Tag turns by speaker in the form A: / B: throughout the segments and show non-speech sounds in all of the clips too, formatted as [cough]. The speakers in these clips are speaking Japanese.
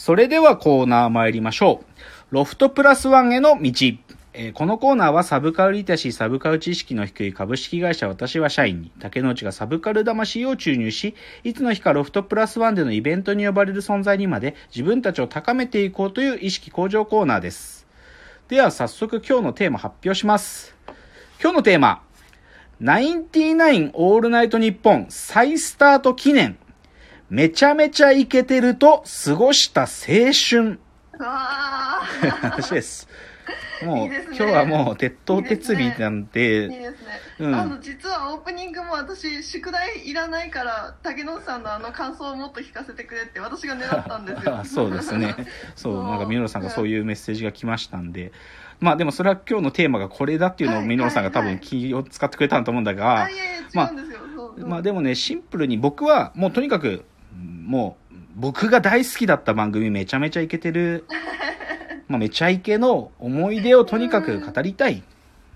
A: それではコーナー参りましょう。ロフトプラスワンへの道。えーこのコーナーはサブカルリテラシー、サブカル知識の低い株式会社私は社員に、竹之内がサブカル魂を注入し、いつの日かロフトプラスワンでのイベントに呼ばれる存在にまで自分たちを高めていこうという意識向上コーナーです。では早速今日のテーマ発表します。今日のテーマ、ナインティナインオールナイトニッポン再スタート記念。めちゃめちゃイケてると過ごした青春。
B: わ
A: 話 [laughs] です。もう
B: いいですね。
A: 今日はもう鉄頭鉄尾なん
B: ーいい
A: で、
B: ですね、
A: うん。
B: あの実はオープニングも私宿題いらないから竹野内さんのあの感想をもっと聞かせてくれって私が狙ったんですよ。
A: あ [laughs] そうですね。そう、
B: そう。
A: なんかミノルさんがそういうメッセージが来ましたんで、まあでもそれは今日のテーマがこれだっていうのを
B: はい。
A: ミノルさんが多分
B: はい。はい
A: 気を使ってくれたんだと思うんだが
B: あ、いやいや違うんですよ、そう
A: まあでもね、シンプルに僕はもうとにかく、もう僕が大好きだった番組めちゃめちゃイケてる、[laughs] まあめちゃイケの思い出をとにかく語りたい。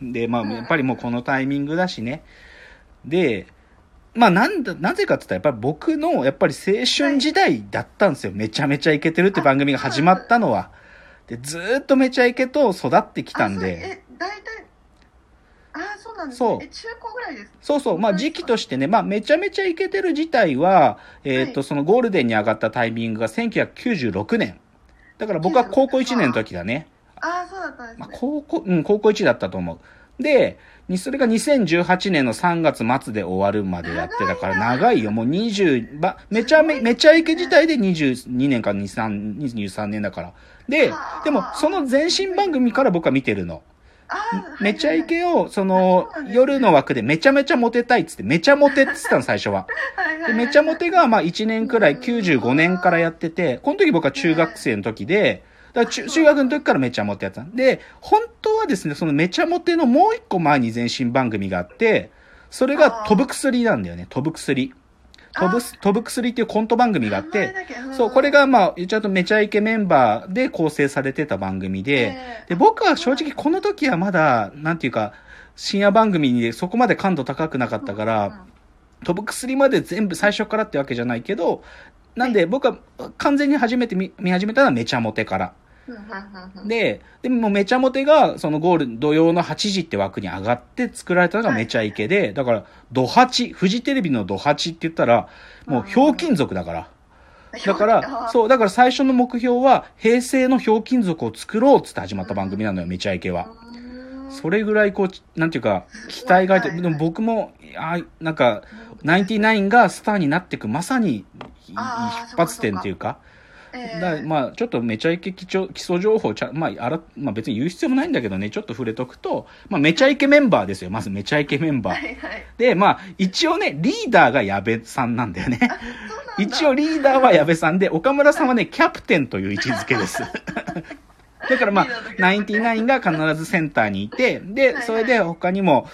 A: で、まあやっぱりもうこのタイミングだしね。で、まあなんだ、なぜかって言ったらやっぱり僕のやっぱり青春時代だったんですよ。めちゃめちゃイケてるって番組が始まったのは。で、ずーっとめちゃイケと育ってきたんで。
B: え大体あそうなんです
A: そう
B: ねえ中高ぐらいです
A: そうそう。まあ時期としてね、まあめちゃめちゃイケてる自体は、えっ、と、
B: はい
A: そのゴールデンに上がったタイミングが1996年。だから僕は高校1年の時だね。
B: あそうだったんです
A: まあ
B: ね、
A: 高校、うん、高校1だったと思う。で、にそれが2018年の3月末で終わるまでやってたから長いよ。もう20、ば、めちゃめ、めちゃイケ自体で22年か23、23年だから。で
B: はあ、
A: でもその前身番組から僕は見てるの。めちゃイ
B: はい
A: ケを、その夜の枠でめちゃめちゃモテたいっつって、めちゃモテって言ってたの、最初は。で、めちゃモテが、まあ1年くらい、95年からやってて、この時僕は中学生の時で、だから中中学の時からめちゃモテやってたんで、本当はですね、そのめちゃモテのもう一個前に前身番組があって、それが飛ぶ薬なんだよね、飛ぶ薬。飛ぶ、飛ぶ薬っていうコント番組があっ
B: 名
A: てそう、これがまあ、言っちゃうとめちゃイケメンバーで構成されてた番組で、
B: え。
A: で、僕は正直この時はまだ、なんていうか、深夜番組にそこまで感度高くなかったから、飛ぶ薬まで全部最初からってわけじゃないけど、なんで僕は完全に初めて見見始めたのはめちゃモテから。で、でもめちゃモテがそのゴール、土曜の8時って枠に上がって作られたのがめちゃイケで、だから、ド8、フジテレビのド8って言ったら、もうひょうきん族だから。だから、そう、だから最初の目標は、平成のひょうきん族を作ろうっつって始まった番組なのよ、めちゃイケは。それぐらいこう、なんていうか、期待があって、
B: はい
A: でも僕も、あなんか、ナインティナインがスターになっていく、まさに、い
B: あー
A: 出発点っていうか、
B: ええ
A: だまあ、ちょっとめちゃイケ基調基礎情報ちゃん、まあ、あら、まあ別に言う必要もないんだけどね、ちょっと触れとくと、まあめちゃイケメンバーですよ。まずめちゃイケメンバー。
B: はいはい
A: で、まあ、一応ね、リーダーが矢部さんなんだよね。一応リーダーは矢部さんで、岡村さんはね、キャプテンという位置づけです。[laughs] だからまあナインティナインが必ずセンターにいて、で
B: は、い
A: それで他にも、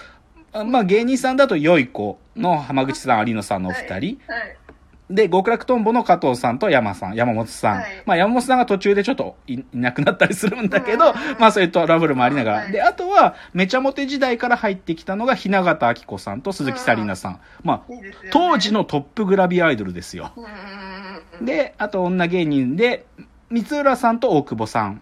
A: あまあ芸人さんだと良い子の浜口さん、有野さんのお二人。
B: はい
A: で、極楽とんぼの加藤さんと山さん、山本さん。
B: はい
A: まあ山本さんが途中でちょっといいなくなったりするんだけど、
B: うん
A: まあそういうトラブルもありながら。
B: はい
A: で、あとは、めちゃモテ時代から入ってきたのが、雛形明子さんと鈴木紗理奈さん。まあ、
B: ね
A: 当時のトップグラビアアイドルですよ。で、あと女芸人で、三浦さんと大久保さん。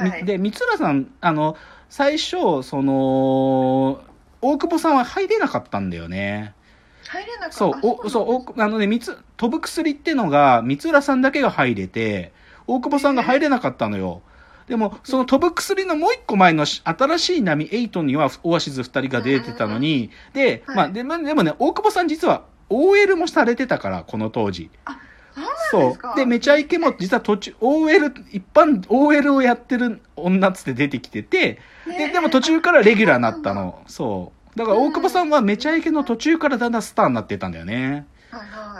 A: み
B: はい
A: で、三浦さん、あの、最初、その、大久保さんは入れなかったんだよね。
B: 入れなかった
A: そう、お、そう、おあのね、三つ、飛ぶ薬ってのが、三浦さんだけが入れて、大久保さんが入れなかったのよ。でも、その飛ぶ薬のもう一個前のし新しい波8にはオアシズ二人が出てたのに、で、
B: はい
A: まあ、でもでもね、大久保さん実は OL もされてたから、この当時。
B: そうなんですか
A: そう。で、めちゃイケも実は途中、OL、一般 OL をやってる女っつって出てきてて、で、でも途中からレギュラーになったの。そう。だから大久保さんはめちゃイケの途中からだんだんスターになってたんだよね。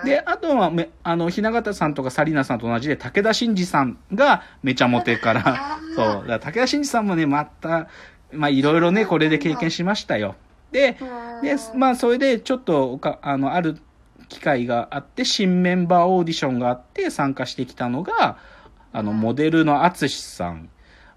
A: で、あとはめ、あの、雛形さんとか紗理奈さんと同じで、武田真治さんがめちゃモテからそう。だから武田真治さんもね、また、まあ、いろいろね、これで経験しましたよ。で、で、まあ、それで、ちょっとあの、ある機会があって、新メンバーオーディションがあって、参加してきたのが、あの、モデルの淳さん。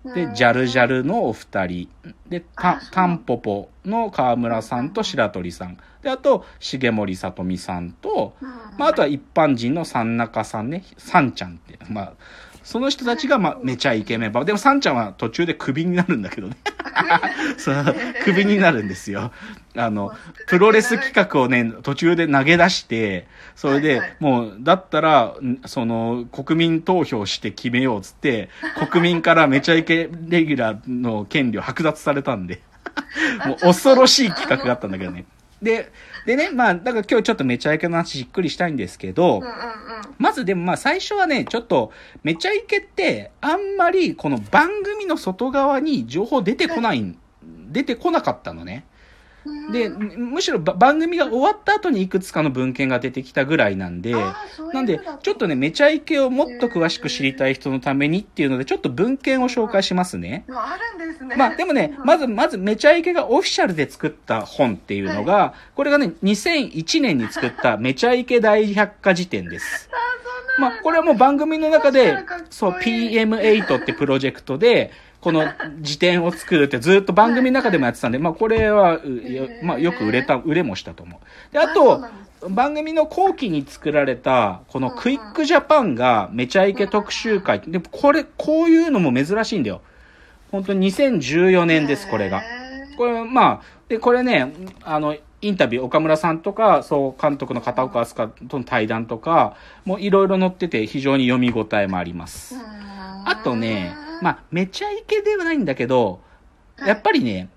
A: で、ジャルジャルのお二人。で、たタンポポの川村さんと白鳥さん。で、あと、重森さとみさんと、まあ、あとは一般人の三中さんね、さんちゃんって、まあ、その人たちが、まあ、めちゃイケメンバー。でも、サンちゃんは途中でクビになるんだけどね。[laughs] そう、クビになるんですよ。あの、プロレス企画をね、途中で投げ出して、それで、
B: はいはい
A: もう、だったら、んその、国民投票して決めようっつって、国民からめちゃイケレギュラーの権利を剥奪されたんで、[laughs] もう恐ろしい企画があったんだけどね。で、でね、まあ、だから今日ちょっとめちゃイケの話じっくりしたいんですけど、
B: うんうんうん
A: まずでもまあ最初はね、ちょっと、めちゃイケって、あんまりこの番組の外側に情報出てこないん、出てこなかったのね。
B: うん
A: で、むむしろば番組が終わった後にいくつかの文献が出てきたぐらいなんで、なんでちょっとね、めちゃイケをもっと詳しく知りたい人のためにっていうので、ちょっと文献を紹介しますね。
B: あるんですね
A: まあでもね、まず、まず、めちゃイケがオフィシャルで作った本っていうのが、これがね、2001年に作っためちゃイケ大百科事典です。まあこれはもう番組の中でそう、PM8 ってプロジェクトで、この辞典を作るってずっと番組の中でもやってたんで、まあこれは、まあよく売れた、売れもしたと思う。で、あと番組の後期に作られた、このクイックジャパンがめちゃイケ特集会。で、これ、こういうのも珍しいんだよ。本当に2014年です、これが。これ、まあ、で、これね、あの、インタビュー、岡村さんとか、そう、監督の片岡飛鳥との対談とか、もういろいろ載ってて、非常に読み応えもあります。あとね、まあ、めちゃイケではないんだけど、やっぱりね、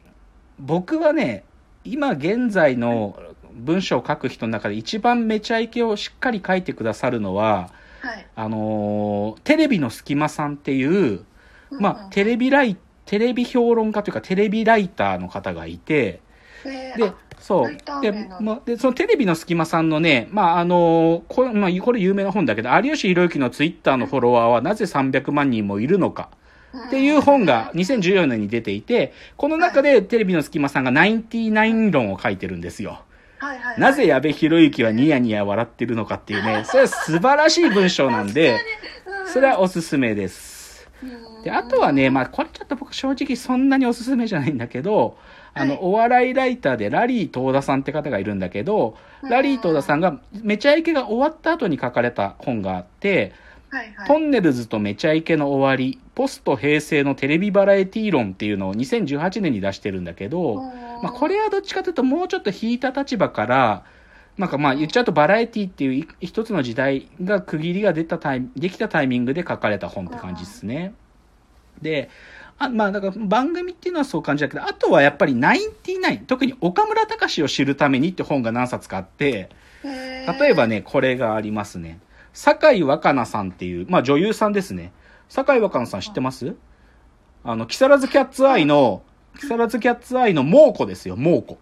A: 僕はね、今現在の文章を書く人の中で一番めちゃイケをしっかり書いてくださるのは、
B: はい。
A: あのーテレビの隙間さんっていう、まあ、テレビライ、テレビ評論家というかテレビライターの方がいて、でそう。で、まあ、で、そのテレビの隙間さんのね、まあ、あのーこれ、まあ、これ有名な本だけど、有吉弘行のツイッターのフォロワーはなぜ300万人もいるのかっていう本が2014年に出ていて、この中でテレビの隙間さんが99論を書いてるんですよ。
B: はいはいはい。
A: なぜ矢部博之はニヤニヤ笑ってるのかっていうね、それは素晴らしい文章なんで、[laughs] それはおすすめです。で、あとはね、まあ、これちょっと僕正直そんなにおすすめじゃないんだけど、あの、
B: はい。
A: お笑いライターでラリー東田さんって方がいるんだけど、ラリー東田さんがめちゃイケが終わった後に書かれた本があって、
B: はいはい。
A: トンネルズとめちゃイケの終わり、ポスト平成のテレビバラエティ論っていうのを2018年に出してるんだけど、まあ、これはどっちかというともうちょっと引いた立場から、なんかまあ言っちゃうとバラエティっていうい一つの時代が区切りが出たタイミできたタイミングで書かれた本って感じですね。で、あまあだから番組っていうのはそう感じだけど、あとはやっぱりナインティナイン、特に岡村隆史を知るためにって本が何冊かあって、例えばね、これがありますね。酒井若菜さんっていう、まあ女優さんですね。酒井若菜さん知ってます？あの、木更津キャッツアイの、木更津キャッツアイの猛虎ですよ、猛虎。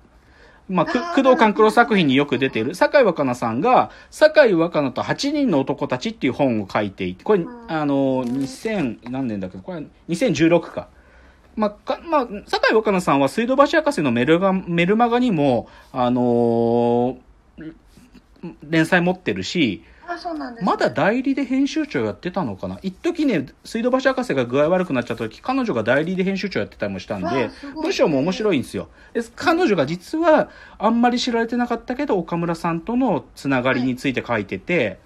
A: まあ、工藤官九郎作品によく出ている、酒井若菜さんが、酒井若菜と8人の男たちっていう本を書いていて、これ、あの、2000、何年だっけ？ど、これ、2016か。まあ、か、まあ、酒井若菜さんは水道橋博士のメルガ、メルマガにも、あのー連載持ってるし、
B: あそうなんですね。
A: まだ代理で編集長やってたのかな？一時ね、水道橋博士が具合悪くなっちゃった時、彼女が代理で編集長やってたりもしたんで文章も面白いんですよ。で彼女が実はあんまり知られてなかったけど、岡村さんとのつながりについて書いてて、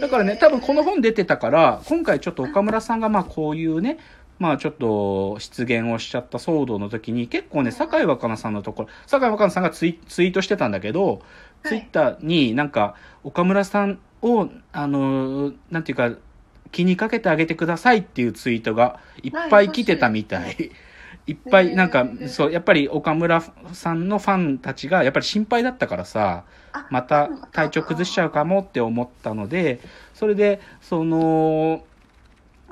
A: だからね、多分この本出てたから、今回ちょっと岡村さんがまあこういうね、まあちょっと出現をしちゃった騒動の時に結構ね、酒井若菜さんのところ、酒井若菜さんがツイツイートしてたんだけど、ツイッターになんか岡村さんを、あの、なんていうか、気にかけてあげてくださいっていうツイートがいっぱい来てたみたい。[laughs] いっぱい、なんかそう、やっぱり岡村さんのファンたちがやっぱり心配だったからさ、
B: あ
A: また体調崩しちゃうかもって思ったので、それで、その、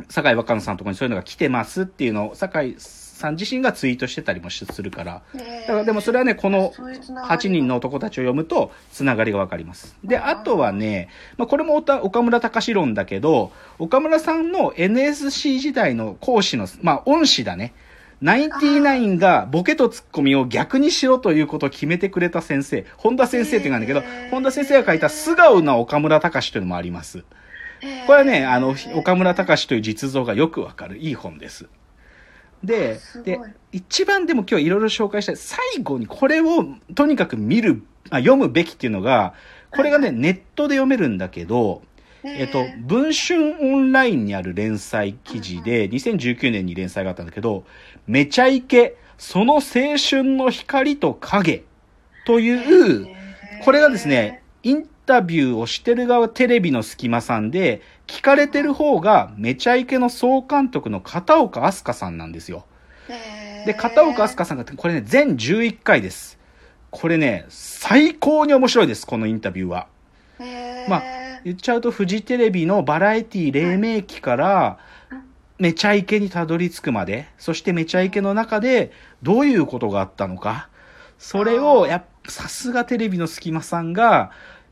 A: 酒井若菜さんのところにそういうのが来てますっていうのを、酒井さん自身がツイートしてたりもするから、だからでもそれはね、この8人の男たちを読むと、つながりがわかります。で、あとはね、まあ、これも岡村隆史論だけど、岡村さんの NSC 時代の講師の、まあ、恩師だね。ナインティナインがボケとツッコミを逆にしろということを決めてくれた先生、本田先生っていうのがあるんだけど、本田先生が書いた素顔な岡村隆史というのもあります。これはね、あの、岡村隆史という実像がよくわかる、いい本です。でで、一番でも今日いろいろ紹介したい、最後にこれをとにかく見る、あ読むべきっていうのが、これがね、ネットで読めるんだけど、えっと、文春オンラインにある連載記事で、2019年に連載があったんだけど、めちゃイケ、その青春の光と影という、これがですね、インタビューをしてる側テレビの隙間さんで、聞かれてる方がめちゃイケの総監督の片岡飛鳥さんなんですよ。で、片岡飛鳥さんが、これね、全11回です。これね、最高に面白いです、このインタビューは。まあ言っちゃうと、フジテレビのバラエティ黎明期から、めちゃイケにたどり着くまで、そしてめちゃイケの中で、どういうことがあったのか、それを、やっぱ、さすがテレビの隙間さんが、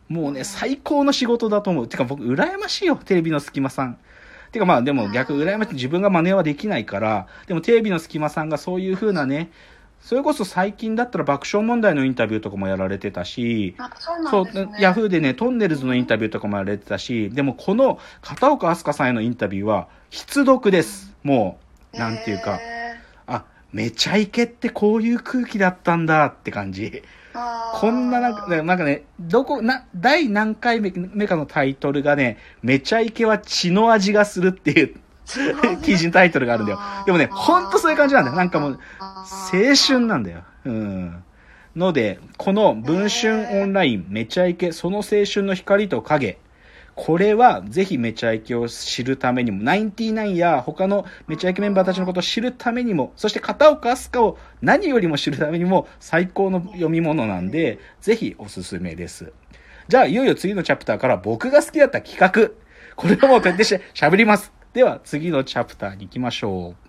A: もうね、最高の仕事だと思う。てか僕、羨ましいよ、テレビの隙間さん。てかまあでも逆羨ましい自分が真似はできないから、でもテレビの隙間さんがそういう風なね、それこそ最近だったら爆笑問題のインタビューとかもやられてたし、
B: あそうね
A: う、ヤフーでね、トンネルズのインタビューとかもやられてたし、でもこの片岡飛鳥さんへのインタビューは必読です。もう、なんていうか、
B: へ
A: あ、めちゃイケってこういう空気だったんだって感じ。こんななんか、なんかね、どこ、な、第何回目目かのタイトルがね、めちゃイケは血の味がするっていう記事のタイトルがあるんだよ。でもね、ほんとそういう感じなんだよ。なんかもう、青春なんだよ。うん。ので、この文春オンライン、めちゃイケ、その青春の光と影。これは、ぜひめちゃイケを知るためにも、ナインティナインや他のめちゃイケメンバーたちのことを知るためにも、そして片岡飛鳥を何よりも知るためにも、最高の読み物なんで、ぜひおすすめです。じゃあ、いよいよ次のチャプターから僕が好きだった企画。これはもう徹底して喋ります。では、次のチャプターに行きましょう。